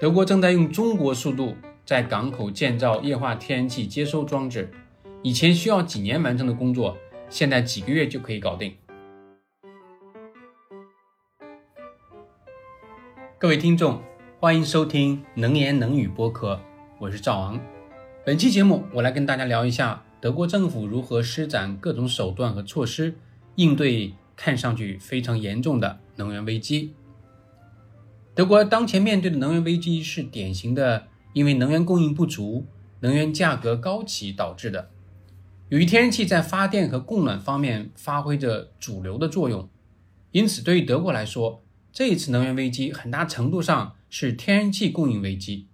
德国正在用中国速度在港口建造液化天然气接收装置，以前需要几年完成的工作，现在几个月就可以搞定。各位听众，欢迎收听能言能语播客，我是赵昂。本期节目，我来跟大家聊一下德国政府如何施展各种手段和措施，应对看上去非常严重的能源危机。德国当前面对的能源危机是典型的，因为能源供应不足、能源价格高企导致的。由于天然气在发电和供暖方面发挥着主流的作用，因此对于德国来说，这一次能源危机很大程度上是天然气供应危机。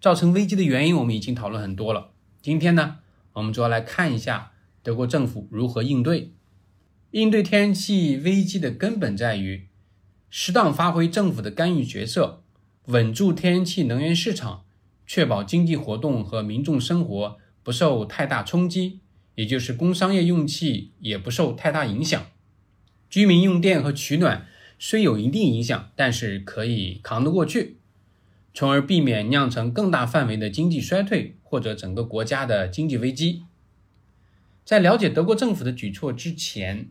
造成危机的原因我们已经讨论很多了。今天呢，我们主要来看一下德国政府如何应对。应对天然气危机的根本在于。适当发挥政府的干预角色，稳住天然气能源市场，确保经济活动和民众生活不受太大冲击，也就是工商业用气也不受太大影响。居民用电和取暖虽有一定影响，但是可以扛得过去，从而避免酿成更大范围的经济衰退或者整个国家的经济危机。在了解德国政府的举措之前，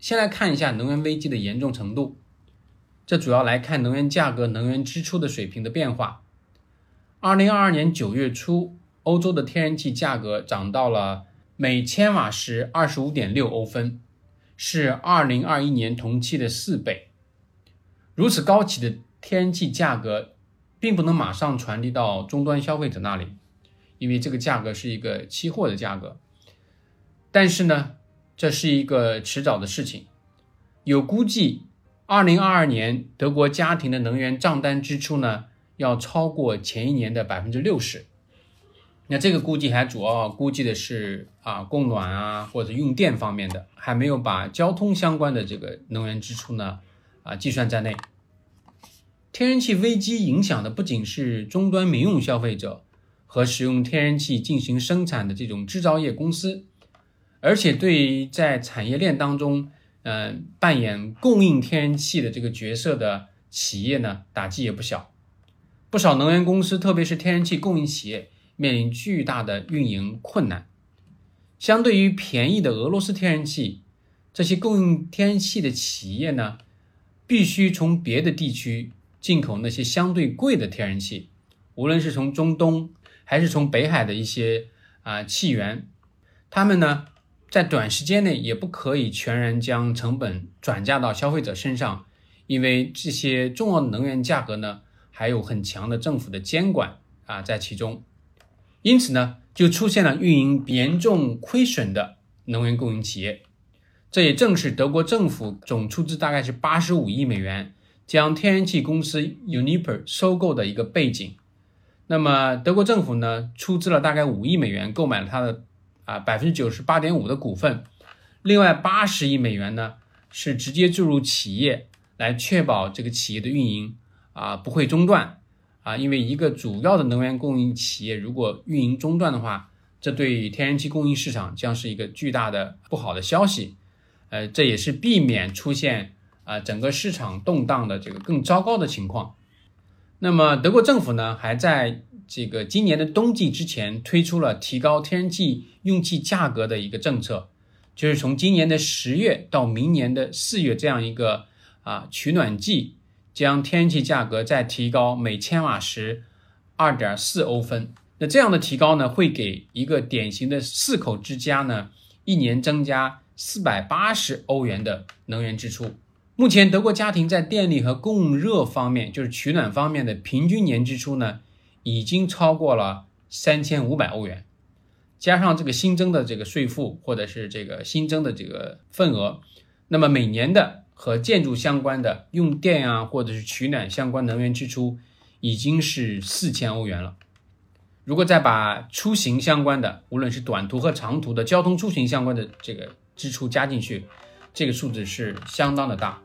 先来看一下能源危机的严重程度。这主要来看能源价格、能源支出的水平的变化。二零二二年九月初，欧洲的天然气价格涨到了每千瓦时二十五点六欧分，是二零二一年同期的四倍。如此高企的天然气价格，并不能马上传递到终端消费者那里，因为这个价格是一个期货的价格。但是呢，这是一个迟早的事情。有估计。二零二二年，德国家庭的能源账单支出呢，要超过前一年的百分之六十。那这个估计还主要估计的是啊供暖啊或者用电方面的，还没有把交通相关的这个能源支出呢啊计算在内。天然气危机影响的不仅是终端民用消费者和使用天然气进行生产的这种制造业公司，而且对在产业链当中。嗯，扮演供应天然气的这个角色的企业呢，打击也不小。不少能源公司，特别是天然气供应企业，面临巨大的运营困难。相对于便宜的俄罗斯天然气，这些供应天然气的企业呢，必须从别的地区进口那些相对贵的天然气，无论是从中东还是从北海的一些啊气源，他们呢。在短时间内也不可以全然将成本转嫁到消费者身上，因为这些重要的能源价格呢，还有很强的政府的监管啊在其中，因此呢，就出现了运营严重亏损的能源供应企业。这也正是德国政府总出资大概是八十五亿美元将天然气公司 Uniper 收购的一个背景。那么德国政府呢，出资了大概五亿美元购买了它的。啊，百分之九十八点五的股份，另外八十亿美元呢是直接注入企业，来确保这个企业的运营啊不会中断啊，因为一个主要的能源供应企业如果运营中断的话，这对天然气供应市场将是一个巨大的不好的消息，呃，这也是避免出现啊整个市场动荡的这个更糟糕的情况。那么德国政府呢还在。这个今年的冬季之前推出了提高天然气用气价格的一个政策，就是从今年的十月到明年的四月这样一个啊取暖季，将天然气价格再提高每千瓦时二点四欧分。那这样的提高呢，会给一个典型的四口之家呢，一年增加四百八十欧元的能源支出。目前德国家庭在电力和供热方面，就是取暖方面的平均年支出呢？已经超过了三千五百欧元，加上这个新增的这个税负或者是这个新增的这个份额，那么每年的和建筑相关的用电啊，或者是取暖相关能源支出已经是四千欧元了。如果再把出行相关的，无论是短途和长途的交通出行相关的这个支出加进去，这个数字是相当的大。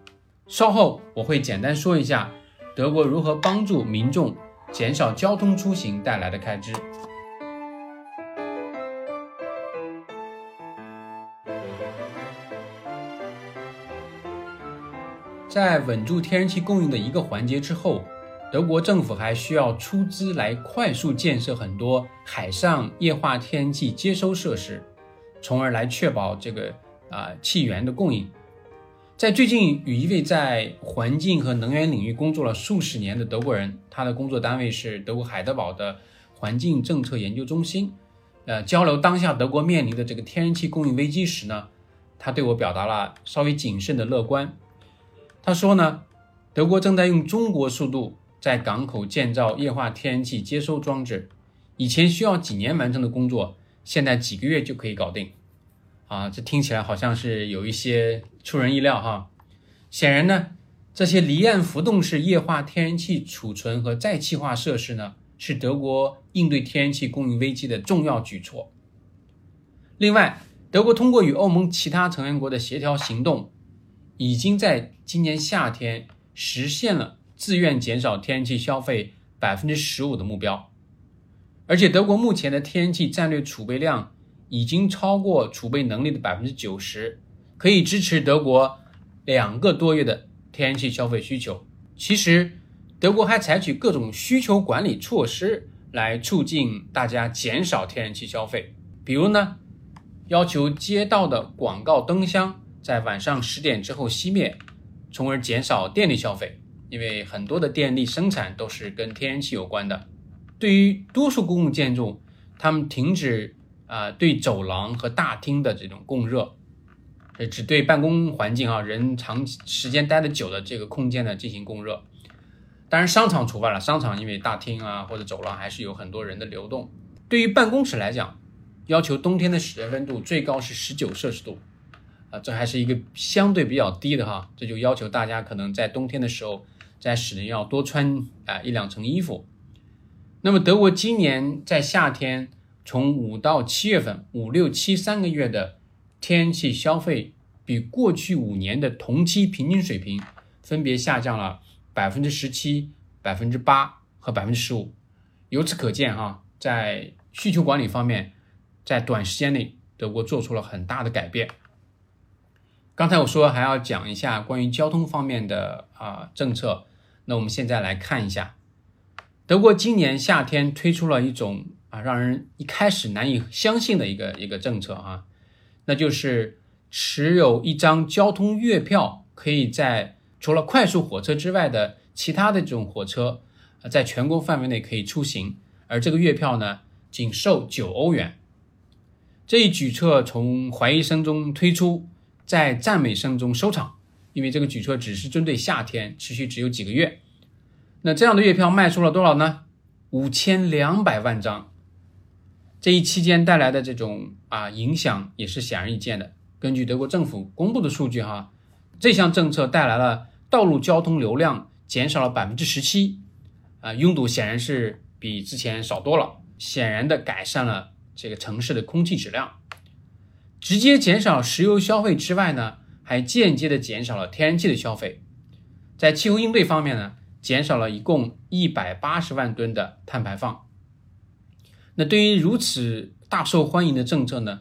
稍后我会简单说一下德国如何帮助民众。减少交通出行带来的开支。在稳住天然气供应的一个环节之后，德国政府还需要出资来快速建设很多海上液化天然气接收设施，从而来确保这个啊气源的供应。在最近与一位在环境和能源领域工作了数十年的德国人，他的工作单位是德国海德堡的环境政策研究中心，呃，交流当下德国面临的这个天然气供应危机时呢，他对我表达了稍微谨慎的乐观。他说呢，德国正在用中国速度在港口建造液化天然气接收装置，以前需要几年完成的工作，现在几个月就可以搞定。啊，这听起来好像是有一些出人意料哈。显然呢，这些离岸浮动式液化天然气储存和再气化设施呢，是德国应对天然气供应危机的重要举措。另外，德国通过与欧盟其他成员国的协调行动，已经在今年夏天实现了自愿减少天然气消费百分之十五的目标。而且，德国目前的天然气战略储备量。已经超过储备能力的百分之九十，可以支持德国两个多月的天然气消费需求。其实，德国还采取各种需求管理措施来促进大家减少天然气消费。比如呢，要求街道的广告灯箱在晚上十点之后熄灭，从而减少电力消费。因为很多的电力生产都是跟天然气有关的。对于多数公共建筑，他们停止。啊，对走廊和大厅的这种供热，呃，只对办公环境啊，人长时间待的久的这个空间呢进行供热。当然，商场除外了，商场因为大厅啊或者走廊还是有很多人的流动。对于办公室来讲，要求冬天的室内温度最高是十九摄氏度，啊，这还是一个相对比较低的哈。这就要求大家可能在冬天的时候在室内要多穿啊一两层衣服。那么德国今年在夏天。从五到七月份，五六七三个月的天然气消费比过去五年的同期平均水平分别下降了百分之十七、百分之八和百分之十五。由此可见，哈，在需求管理方面，在短时间内，德国做出了很大的改变。刚才我说还要讲一下关于交通方面的啊政策，那我们现在来看一下，德国今年夏天推出了一种。啊，让人一开始难以相信的一个一个政策啊，那就是持有一张交通月票，可以在除了快速火车之外的其他的这种火车，在全国范围内可以出行，而这个月票呢，仅售九欧元。这一举措从怀疑声中推出，在赞美声中收场，因为这个举措只是针对夏天，持续只有几个月。那这样的月票卖出了多少呢？五千两百万张。这一期间带来的这种啊影响也是显而易见的。根据德国政府公布的数据，哈，这项政策带来了道路交通流量减少了百分之十七，啊，拥堵显然是比之前少多了，显然的改善了这个城市的空气质量。直接减少石油消费之外呢，还间接的减少了天然气的消费。在气候应对方面呢，减少了一共一百八十万吨的碳排放。那对于如此大受欢迎的政策呢，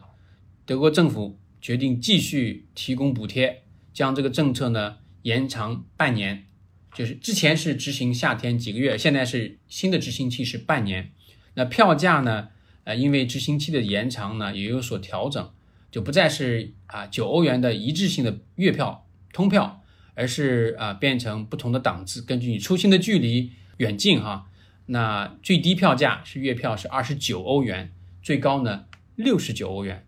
德国政府决定继续提供补贴，将这个政策呢延长半年，就是之前是执行夏天几个月，现在是新的执行期是半年。那票价呢，呃，因为执行期的延长呢，也有所调整，就不再是啊九欧元的一致性的月票通票，而是啊变成不同的档次，根据你出行的距离远近哈。那最低票价是月票是二十九欧元，最高呢六十九欧元。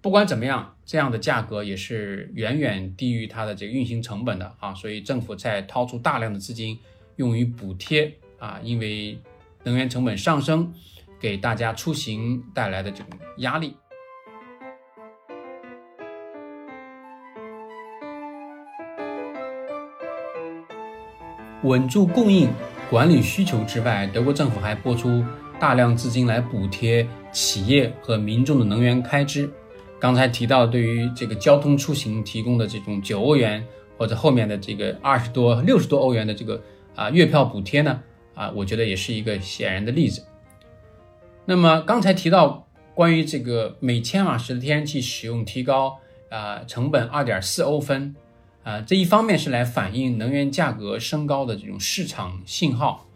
不管怎么样，这样的价格也是远远低于它的这个运行成本的啊，所以政府在掏出大量的资金用于补贴啊，因为能源成本上升给大家出行带来的这种压力，稳住供应。管理需求之外，德国政府还拨出大量资金来补贴企业和民众的能源开支。刚才提到对于这个交通出行提供的这种九欧元，或者后面的这个二十多、六十多欧元的这个啊月票补贴呢，啊，我觉得也是一个显然的例子。那么刚才提到关于这个每千瓦时的天然气使用提高啊成本二点四欧分啊，这一方面是来反映能源价格升高的这种市场信号，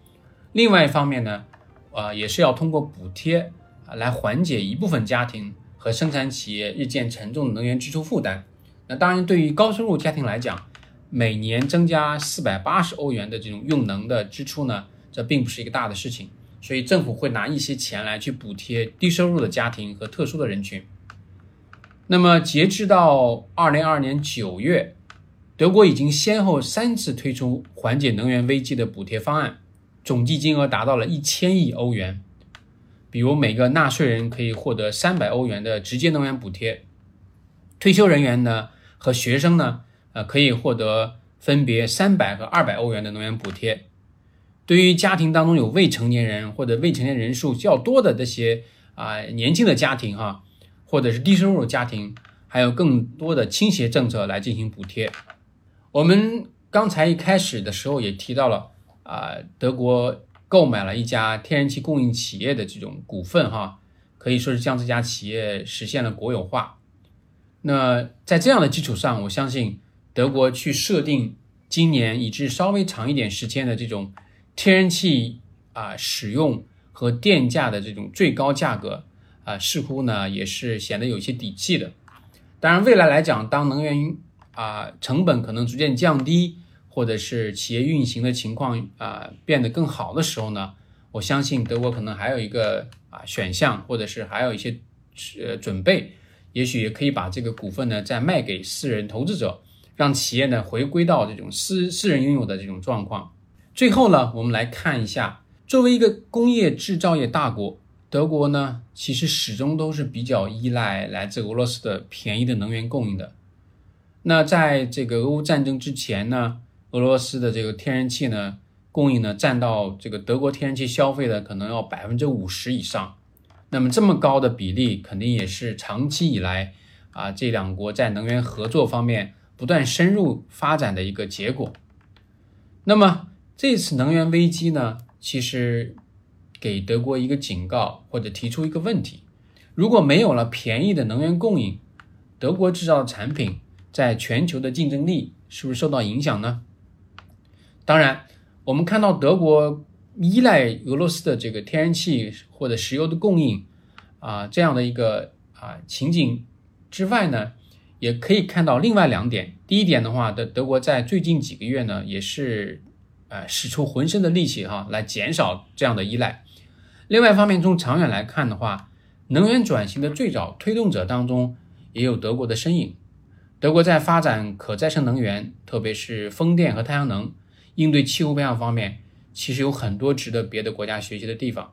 另外一方面呢，啊，也是要通过补贴来缓解一部分家庭和生产企业日渐沉重的能源支出负担。那当然，对于高收入家庭来讲，每年增加四百八十欧元的这种用能的支出呢，这并不是一个大的事情，所以政府会拿一些钱来去补贴低收入的家庭和特殊的人群。那么，截至到二零二二年九月。德国已经先后三次推出缓解能源危机的补贴方案，总计金额达到了一千亿欧元。比如，每个纳税人可以获得三百欧元的直接能源补贴；退休人员呢和学生呢，呃，可以获得分别三百和二百欧元的能源补贴。对于家庭当中有未成年人或者未成年人数较多的这些啊年轻的家庭哈，或者是低收入家庭，还有更多的倾斜政策来进行补贴。我们刚才一开始的时候也提到了啊，德国购买了一家天然气供应企业的这种股份，哈，可以说是将这家企业实现了国有化。那在这样的基础上，我相信德国去设定今年以至稍微长一点时间的这种天然气啊使用和电价的这种最高价格啊，似乎呢也是显得有些底气的。当然，未来来讲，当能源啊，成本可能逐渐降低，或者是企业运行的情况啊变得更好的时候呢，我相信德国可能还有一个啊选项，或者是还有一些呃准备，也许也可以把这个股份呢再卖给私人投资者，让企业呢回归到这种私私人拥有的这种状况。最后呢，我们来看一下，作为一个工业制造业大国，德国呢其实始终都是比较依赖来自俄罗斯的便宜的能源供应的。那在这个俄乌战争之前呢，俄罗斯的这个天然气呢供应呢占到这个德国天然气消费的可能要百分之五十以上。那么这么高的比例，肯定也是长期以来啊这两国在能源合作方面不断深入发展的一个结果。那么这次能源危机呢，其实给德国一个警告，或者提出一个问题：如果没有了便宜的能源供应，德国制造的产品。在全球的竞争力是不是受到影响呢？当然，我们看到德国依赖俄罗斯的这个天然气或者石油的供应啊，这样的一个啊情景之外呢，也可以看到另外两点。第一点的话，德德国在最近几个月呢，也是呃使出浑身的力气哈，来减少这样的依赖。另外一方面，从长远来看的话，能源转型的最早推动者当中也有德国的身影。德国在发展可再生能源，特别是风电和太阳能，应对气候变化方面，其实有很多值得别的国家学习的地方。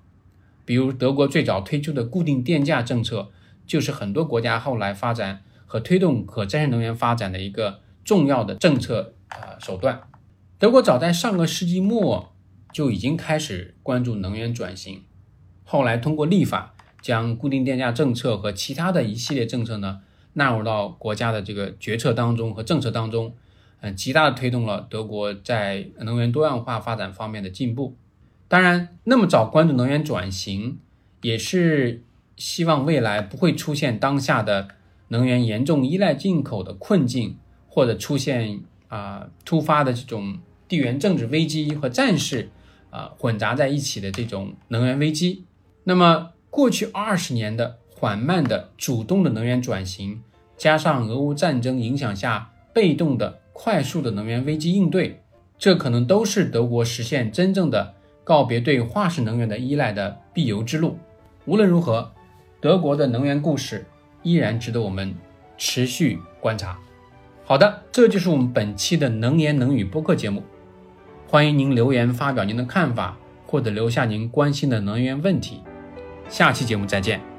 比如，德国最早推出的固定电价政策，就是很多国家后来发展和推动可再生能源发展的一个重要的政策啊手段。德国早在上个世纪末就已经开始关注能源转型，后来通过立法将固定电价政策和其他的一系列政策呢。纳入到国家的这个决策当中和政策当中，嗯，极大的推动了德国在能源多样化发展方面的进步。当然，那么早关注能源转型，也是希望未来不会出现当下的能源严重依赖进口的困境，或者出现啊突发的这种地缘政治危机和战事啊混杂在一起的这种能源危机。那么过去二十年的。缓慢的、主动的能源转型，加上俄乌战争影响下被动的、快速的能源危机应对，这可能都是德国实现真正的告别对化石能源的依赖的必由之路。无论如何，德国的能源故事依然值得我们持续观察。好的，这就是我们本期的能言能语播客节目。欢迎您留言发表您的看法，或者留下您关心的能源问题。下期节目再见。